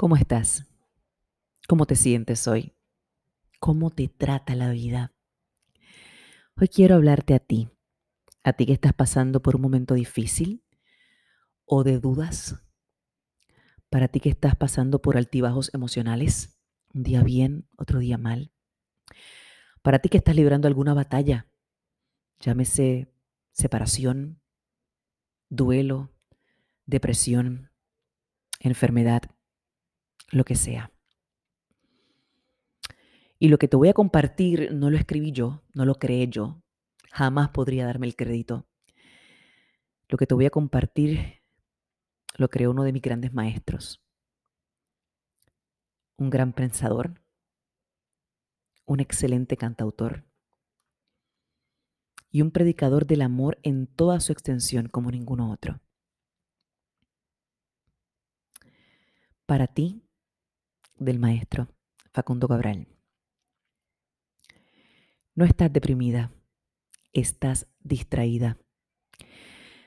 ¿Cómo estás? ¿Cómo te sientes hoy? ¿Cómo te trata la vida? Hoy quiero hablarte a ti, a ti que estás pasando por un momento difícil o de dudas, para ti que estás pasando por altibajos emocionales, un día bien, otro día mal, para ti que estás librando alguna batalla, llámese separación, duelo, depresión, enfermedad lo que sea. Y lo que te voy a compartir no lo escribí yo, no lo creé yo, jamás podría darme el crédito. Lo que te voy a compartir lo creó uno de mis grandes maestros, un gran pensador, un excelente cantautor y un predicador del amor en toda su extensión como ninguno otro. Para ti, del maestro Facundo Cabral. No estás deprimida, estás distraída.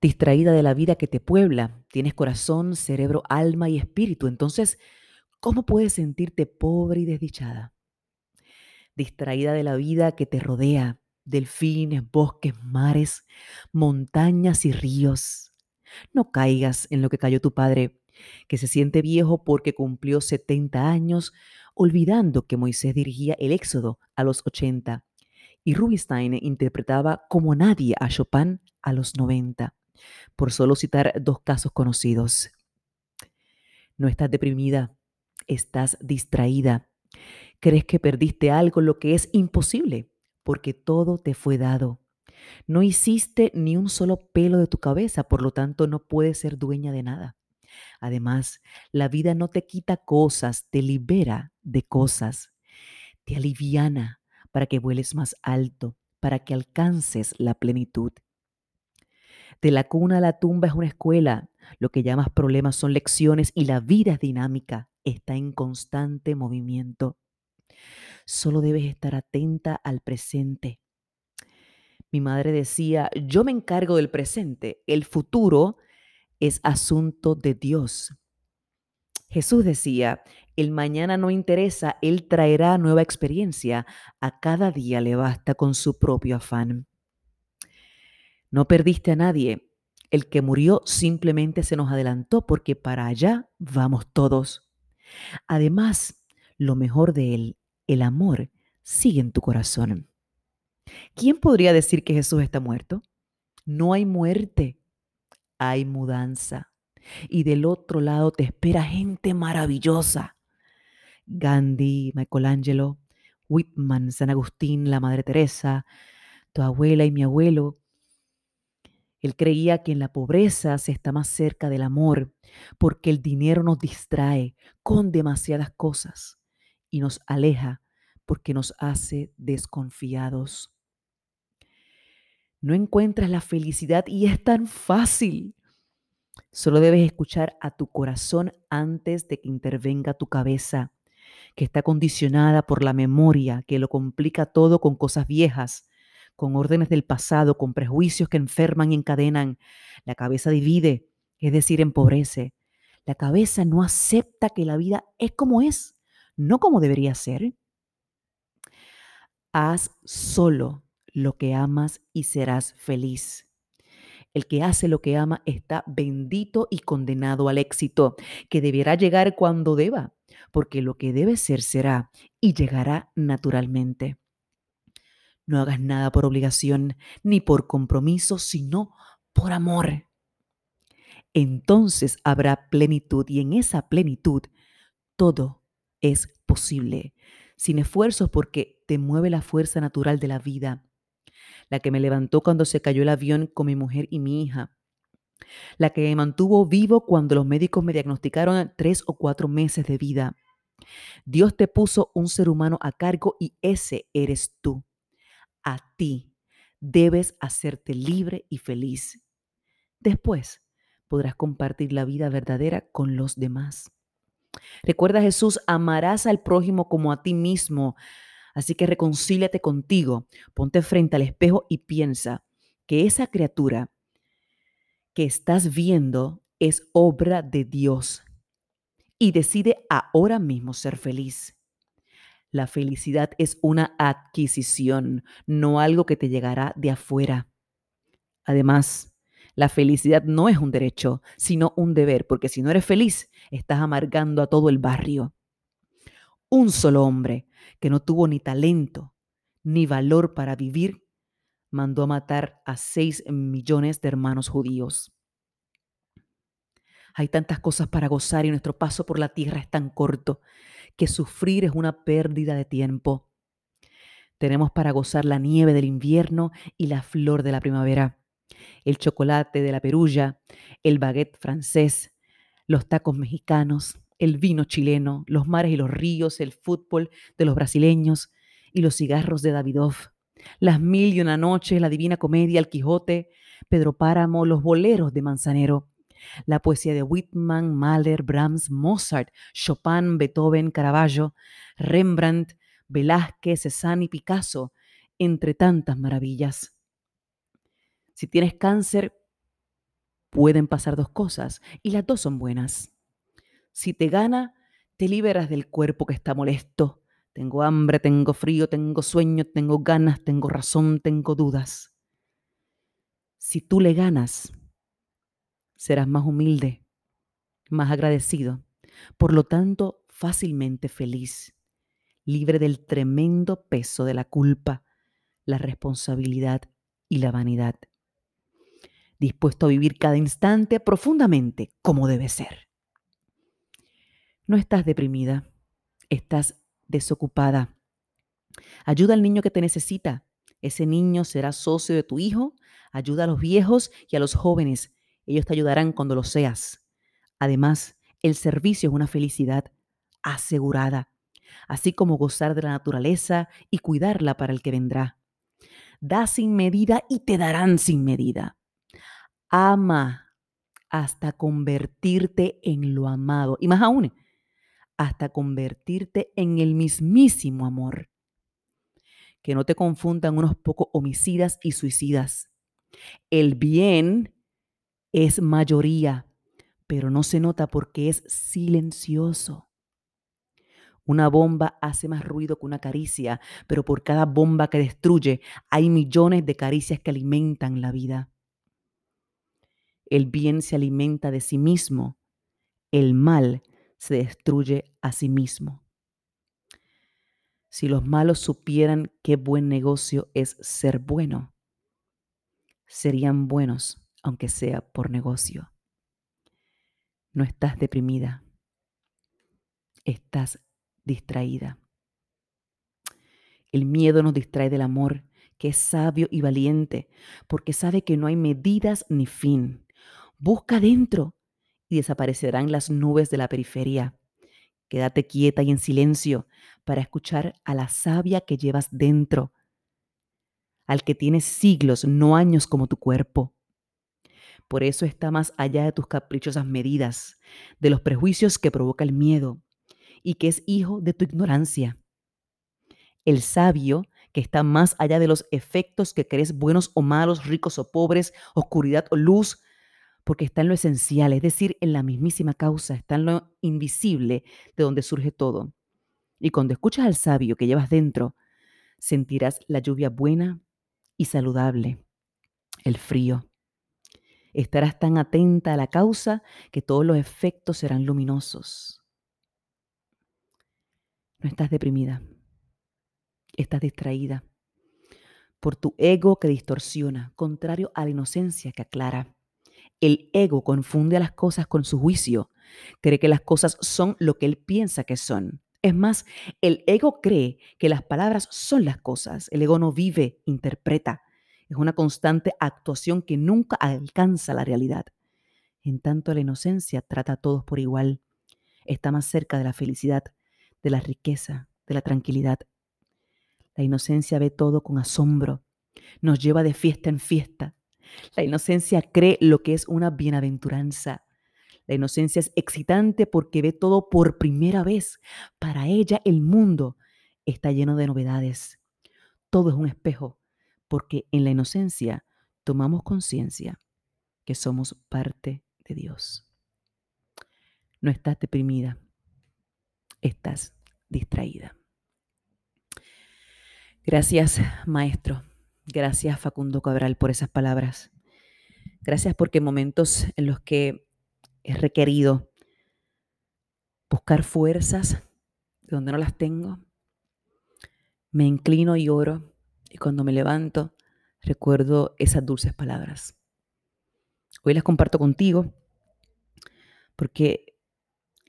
Distraída de la vida que te puebla. Tienes corazón, cerebro, alma y espíritu. Entonces, ¿cómo puedes sentirte pobre y desdichada? Distraída de la vida que te rodea, delfines, bosques, mares, montañas y ríos. No caigas en lo que cayó tu padre que se siente viejo porque cumplió 70 años, olvidando que Moisés dirigía el Éxodo a los 80 y Rubinstein interpretaba como nadie a Chopin a los 90, por solo citar dos casos conocidos. No estás deprimida, estás distraída. Crees que perdiste algo, lo que es imposible, porque todo te fue dado. No hiciste ni un solo pelo de tu cabeza, por lo tanto no puedes ser dueña de nada. Además, la vida no te quita cosas, te libera de cosas, te aliviana para que vueles más alto, para que alcances la plenitud. De la cuna a la tumba es una escuela, lo que llamas problemas son lecciones y la vida es dinámica, está en constante movimiento. Solo debes estar atenta al presente. Mi madre decía, yo me encargo del presente, el futuro es asunto de Dios. Jesús decía, el mañana no interesa, Él traerá nueva experiencia, a cada día le basta con su propio afán. No perdiste a nadie, el que murió simplemente se nos adelantó porque para allá vamos todos. Además, lo mejor de Él, el amor, sigue en tu corazón. ¿Quién podría decir que Jesús está muerto? No hay muerte, hay mudanza. Y del otro lado te espera gente maravillosa. Gandhi, Michelangelo, Whitman, San Agustín, la Madre Teresa, tu abuela y mi abuelo. Él creía que en la pobreza se está más cerca del amor, porque el dinero nos distrae con demasiadas cosas y nos aleja porque nos hace desconfiados no encuentras la felicidad y es tan fácil. Solo debes escuchar a tu corazón antes de que intervenga tu cabeza, que está condicionada por la memoria, que lo complica todo con cosas viejas, con órdenes del pasado, con prejuicios que enferman y encadenan. La cabeza divide, es decir, empobrece. La cabeza no acepta que la vida es como es, no como debería ser. Haz solo lo que amas y serás feliz. El que hace lo que ama está bendito y condenado al éxito, que deberá llegar cuando deba, porque lo que debe ser será y llegará naturalmente. No hagas nada por obligación ni por compromiso, sino por amor. Entonces habrá plenitud y en esa plenitud todo es posible, sin esfuerzos porque te mueve la fuerza natural de la vida la que me levantó cuando se cayó el avión con mi mujer y mi hija, la que me mantuvo vivo cuando los médicos me diagnosticaron tres o cuatro meses de vida. Dios te puso un ser humano a cargo y ese eres tú. A ti debes hacerte libre y feliz. Después podrás compartir la vida verdadera con los demás. Recuerda Jesús, amarás al prójimo como a ti mismo. Así que reconcíliate contigo, ponte frente al espejo y piensa que esa criatura que estás viendo es obra de Dios y decide ahora mismo ser feliz. La felicidad es una adquisición, no algo que te llegará de afuera. Además, la felicidad no es un derecho, sino un deber, porque si no eres feliz, estás amargando a todo el barrio. Un solo hombre que no tuvo ni talento ni valor para vivir, mandó a matar a seis millones de hermanos judíos. Hay tantas cosas para gozar y nuestro paso por la tierra es tan corto que sufrir es una pérdida de tiempo. Tenemos para gozar la nieve del invierno y la flor de la primavera, el chocolate de la perulla, el baguette francés, los tacos mexicanos, el vino chileno, los mares y los ríos, el fútbol de los brasileños y los cigarros de Davidoff, las mil y una noches, la divina comedia, el Quijote, Pedro Páramo, los boleros de Manzanero, la poesía de Whitman, Mahler, Brahms, Mozart, Chopin, Beethoven, Caravaggio, Rembrandt, Velázquez, Cézanne y Picasso, entre tantas maravillas. Si tienes cáncer, pueden pasar dos cosas y las dos son buenas. Si te gana, te liberas del cuerpo que está molesto. Tengo hambre, tengo frío, tengo sueño, tengo ganas, tengo razón, tengo dudas. Si tú le ganas, serás más humilde, más agradecido, por lo tanto fácilmente feliz, libre del tremendo peso de la culpa, la responsabilidad y la vanidad, dispuesto a vivir cada instante profundamente como debe ser. No estás deprimida, estás desocupada. Ayuda al niño que te necesita. Ese niño será socio de tu hijo. Ayuda a los viejos y a los jóvenes ellos te ayudarán cuando lo seas. Además, el servicio es una felicidad asegurada, así como gozar de la naturaleza y cuidarla para el que vendrá. Da sin medida y te darán sin medida. Ama hasta convertirte en lo amado. Y más aún, hasta convertirte en el mismísimo amor. Que no te confundan unos pocos homicidas y suicidas. El bien es mayoría, pero no se nota porque es silencioso. Una bomba hace más ruido que una caricia, pero por cada bomba que destruye hay millones de caricias que alimentan la vida. El bien se alimenta de sí mismo, el mal se destruye a sí mismo. Si los malos supieran qué buen negocio es ser bueno, serían buenos aunque sea por negocio. No estás deprimida, estás distraída. El miedo nos distrae del amor, que es sabio y valiente, porque sabe que no hay medidas ni fin. Busca dentro y desaparecerán las nubes de la periferia. Quédate quieta y en silencio para escuchar a la sabia que llevas dentro, al que tienes siglos, no años como tu cuerpo. Por eso está más allá de tus caprichosas medidas, de los prejuicios que provoca el miedo y que es hijo de tu ignorancia. El sabio, que está más allá de los efectos que crees buenos o malos, ricos o pobres, oscuridad o luz, porque está en lo esencial, es decir, en la mismísima causa, está en lo invisible de donde surge todo. Y cuando escuchas al sabio que llevas dentro, sentirás la lluvia buena y saludable, el frío, Estarás tan atenta a la causa que todos los efectos serán luminosos. No estás deprimida, estás distraída por tu ego que distorsiona, contrario a la inocencia que aclara. El ego confunde a las cosas con su juicio, cree que las cosas son lo que él piensa que son. Es más, el ego cree que las palabras son las cosas. El ego no vive, interpreta. Es una constante actuación que nunca alcanza la realidad. En tanto, la inocencia trata a todos por igual. Está más cerca de la felicidad, de la riqueza, de la tranquilidad. La inocencia ve todo con asombro. Nos lleva de fiesta en fiesta. La inocencia cree lo que es una bienaventuranza. La inocencia es excitante porque ve todo por primera vez. Para ella el mundo está lleno de novedades. Todo es un espejo porque en la inocencia tomamos conciencia que somos parte de Dios. No estás deprimida, estás distraída. Gracias, maestro. Gracias, Facundo Cabral, por esas palabras. Gracias porque en momentos en los que he requerido buscar fuerzas de donde no las tengo, me inclino y oro y cuando me levanto recuerdo esas dulces palabras. Hoy las comparto contigo porque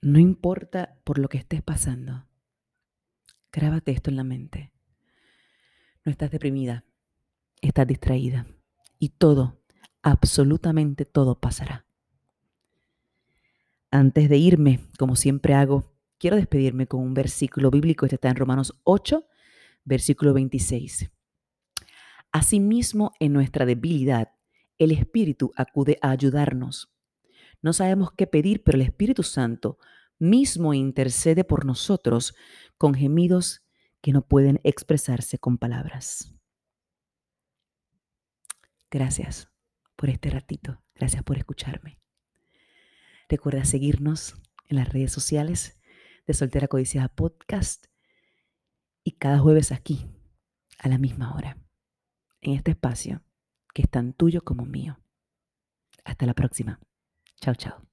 no importa por lo que estés pasando, grábate esto en la mente. No estás deprimida, estás distraída y todo, absolutamente todo pasará. Antes de irme, como siempre hago, quiero despedirme con un versículo bíblico. Este está en Romanos 8, versículo 26. Asimismo, en nuestra debilidad, el Espíritu acude a ayudarnos. No sabemos qué pedir, pero el Espíritu Santo mismo intercede por nosotros con gemidos que no pueden expresarse con palabras. Gracias por este ratito. Gracias por escucharme. Recuerda seguirnos en las redes sociales de Soltera Codiciada Podcast y cada jueves aquí, a la misma hora, en este espacio que es tan tuyo como mío. Hasta la próxima. Chao, chao.